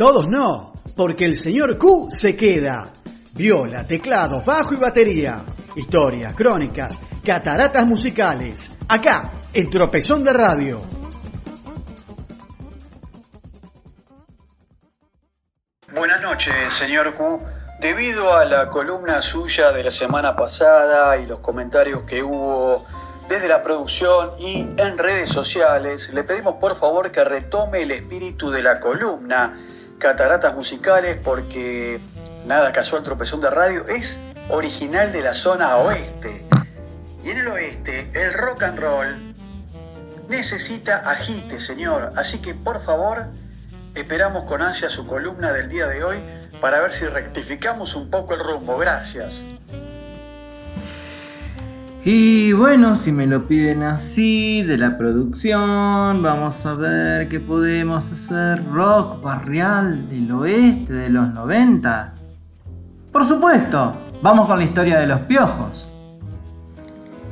Todos no, porque el señor Q se queda. Viola, teclado, bajo y batería. Historias, crónicas, cataratas musicales. Acá, en Tropezón de Radio. Buenas noches, señor Q. Debido a la columna suya de la semana pasada y los comentarios que hubo desde la producción y en redes sociales, le pedimos por favor que retome el espíritu de la columna Cataratas Musicales porque Nada Casual Tropezón de Radio es original de la zona oeste. Y en el oeste, el rock and roll necesita agite, señor. Así que por favor, esperamos con ansia su columna del día de hoy para ver si rectificamos un poco el rumbo. Gracias. Y bueno, si me lo piden así, de la producción, vamos a ver qué podemos hacer. Rock barrial del oeste de los 90. Por supuesto, vamos con la historia de los piojos.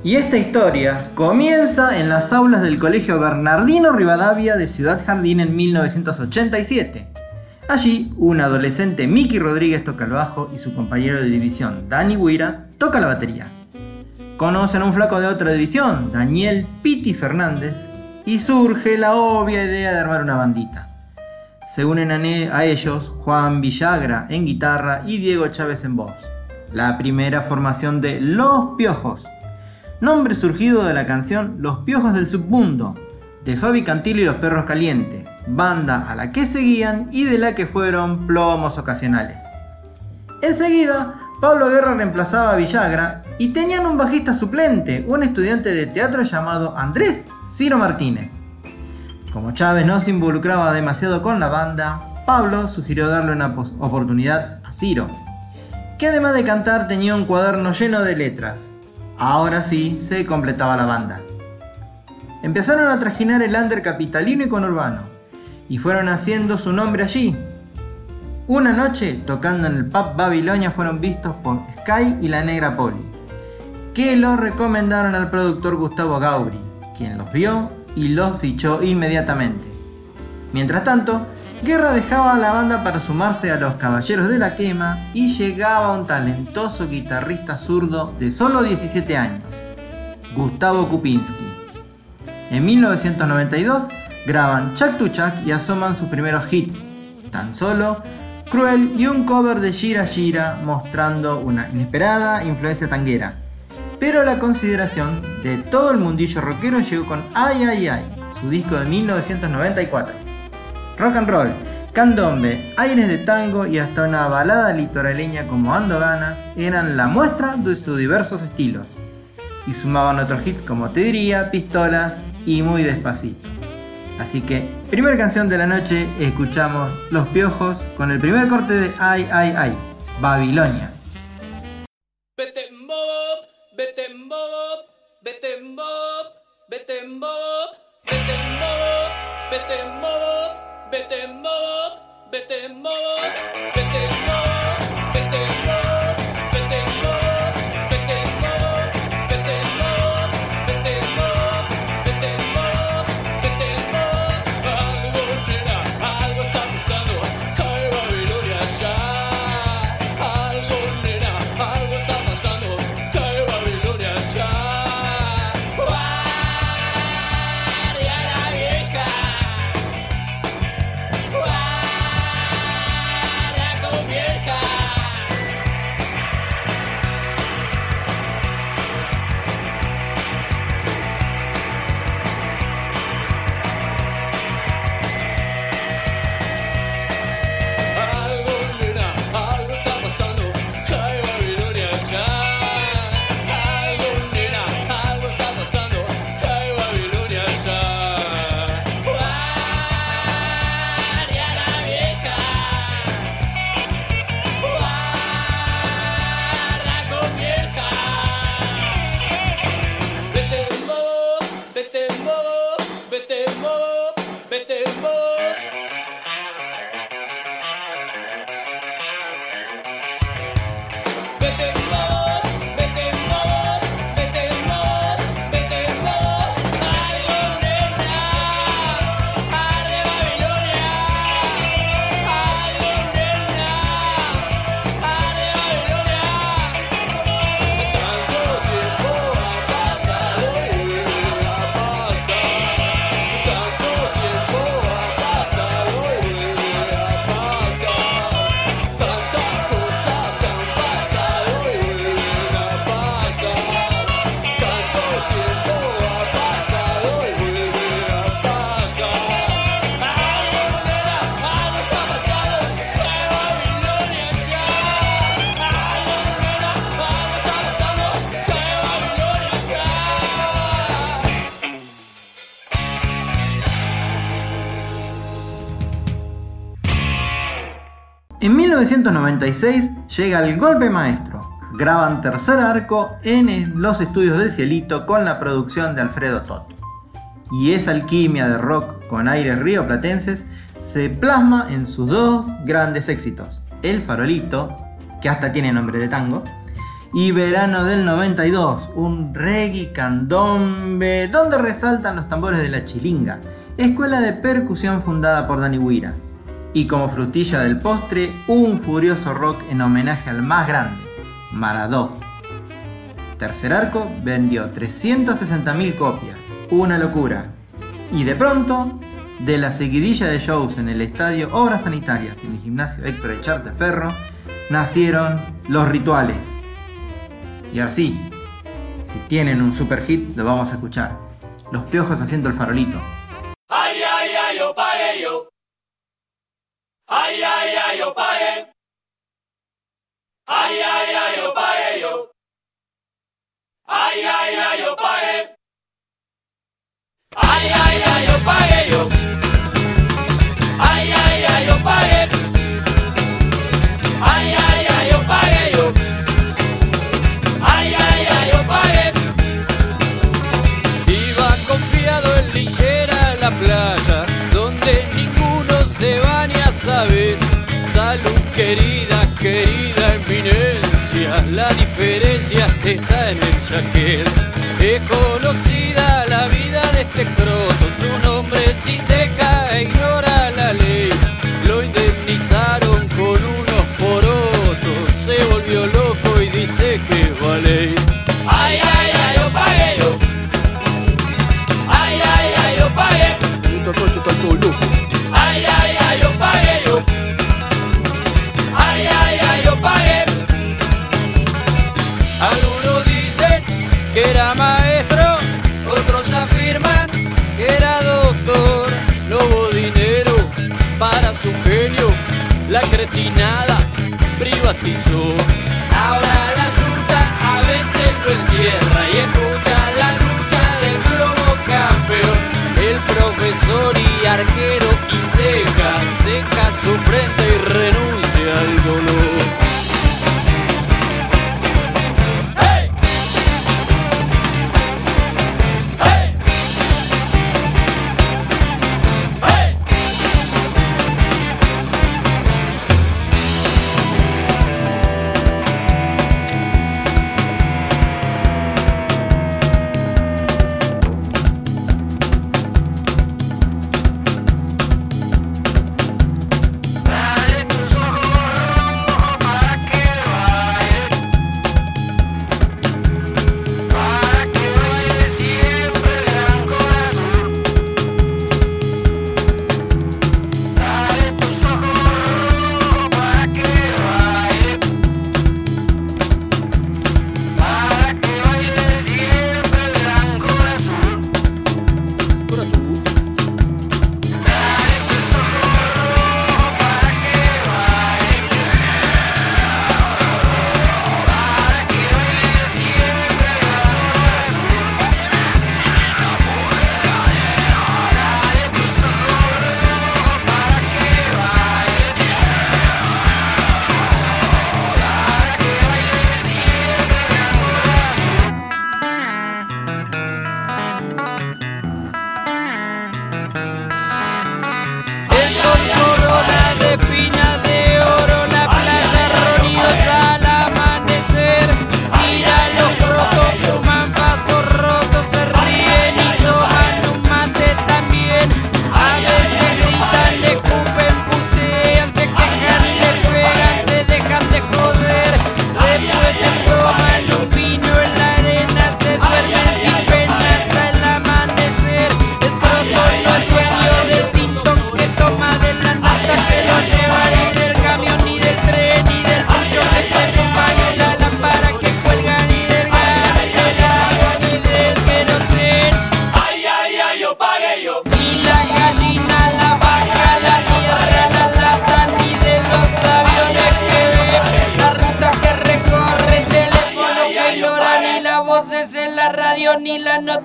Y esta historia comienza en las aulas del Colegio Bernardino Rivadavia de Ciudad Jardín en 1987. Allí, un adolescente Mickey Rodríguez toca el bajo y su compañero de división, Danny Guira, toca la batería. Conocen a un flaco de otra división, Daniel Piti Fernández, y surge la obvia idea de armar una bandita. Se unen a, ellos Juan Villagra en guitarra y Diego Chávez en voz. La primera formación de Los Piojos, nombre surgido de la canción Los Piojos del Submundo, de Fabi Cantil y los Perros Calientes, banda a la que seguían y de la que fueron plomos ocasionales. Enseguida Pablo Guerra reemplazaba a Villagra y tenían un bajista suplente, un estudiante de teatro llamado Andrés Ciro Martínez. Como Chávez no se involucraba demasiado con la banda, Pablo sugirió darle una oportunidad a Ciro, que además de cantar tenía un cuaderno lleno de letras. Ahora sí se completaba la banda. Empezaron a trajinar el under capitalino y conurbano, y fueron haciendo su nombre allí, una noche, tocando en el pub Babilonia, fueron vistos por Sky y la Negra Poli, que lo recomendaron al productor Gustavo Gauri, quien los vio y los fichó inmediatamente. Mientras tanto, Guerra dejaba la banda para sumarse a los Caballeros de la Quema y llegaba un talentoso guitarrista zurdo de solo 17 años, Gustavo Kupinski. En 1992 graban Chuck to Chuck y asoman sus primeros hits, tan solo Cruel y un cover de Shira Shira mostrando una inesperada influencia tanguera. Pero la consideración de todo el mundillo rockero llegó con Ay Ay Ay, su disco de 1994. Rock and roll, candombe, aires de tango y hasta una balada litoraleña como Ando Ganas eran la muestra de sus diversos estilos. Y sumaban otros hits como Te diría, Pistolas y Muy despacito. Así que, primera canción de la noche, escuchamos Los Piojos con el primer corte de Ay, Ay, Ay, Babilonia. Vete mob, vete mob, vete mob, vete mob, vete mob, vete mob, vete mob, vete mob, vete mob, vete 1996 llega el golpe maestro. Graban tercer arco en los estudios del Cielito con la producción de Alfredo Toto. Y esa alquimia de rock con aires rioplatenses se plasma en sus dos grandes éxitos, El Farolito, que hasta tiene nombre de tango, y Verano del 92, un reggae candombe donde resaltan los tambores de la chilinga, escuela de percusión fundada por Dani Huira. Y como frutilla del postre, un furioso rock en homenaje al más grande, Maradó. Tercer arco vendió 360.000 copias, una locura. Y de pronto, de la seguidilla de shows en el estadio Obras Sanitarias en el gimnasio Héctor Echarte Ferro, nacieron los rituales. Y ahora sí, si tienen un super hit, lo vamos a escuchar. Los piojos haciendo el farolito. Ay, ay, ay, pagué. Ay, ay, ay, pagué yo. Ay, ay, ay, pagué. Ay, ay, ay, yo la diferencia está en el chaquet. Es conocida la vida de este para su genio, la cretinada privatizó. Ahora la junta a veces lo encierra y escucha la lucha del globo campeón. El profesor y arquero y seca, seca su frente y renuncia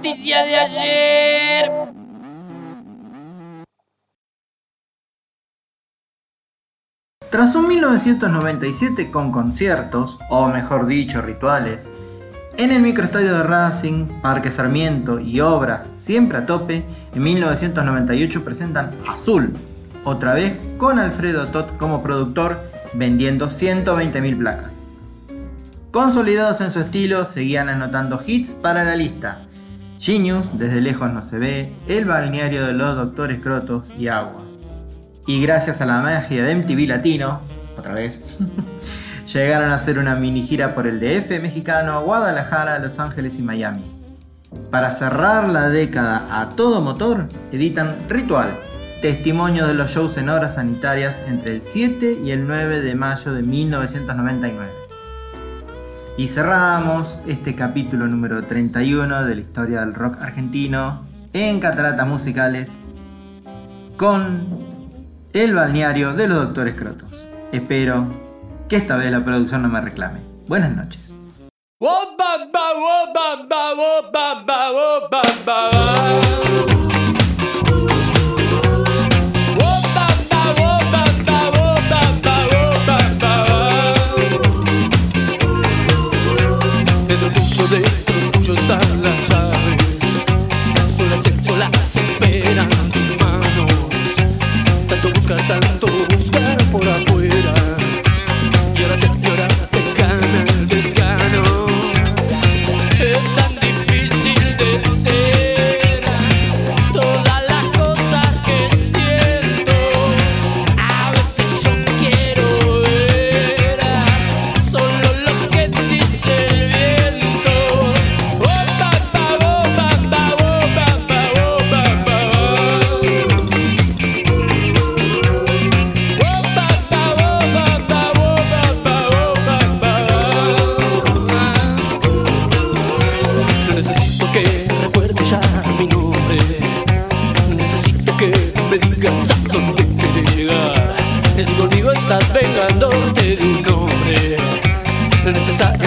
noticia de ayer. Tras un 1997 con conciertos, o mejor dicho, rituales, en el microestadio de Racing, Parque Sarmiento y obras siempre a tope, en 1998 presentan Azul, otra vez con Alfredo Tot como productor, vendiendo 120.000 placas. Consolidados en su estilo, seguían anotando hits para la lista. Genius, Desde lejos no se ve, El balneario de los doctores Crotos y Agua. Y gracias a la magia de MTV Latino, otra vez, llegaron a hacer una mini gira por el DF mexicano, Guadalajara, Los Ángeles y Miami. Para cerrar la década a todo motor, editan Ritual, testimonio de los shows en horas sanitarias entre el 7 y el 9 de mayo de 1999. Y cerramos este capítulo número 31 de la historia del rock argentino en Cataratas Musicales con el balneario de los doctores Crotos. Espero que esta vez la producción no me reclame. Buenas noches.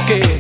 Que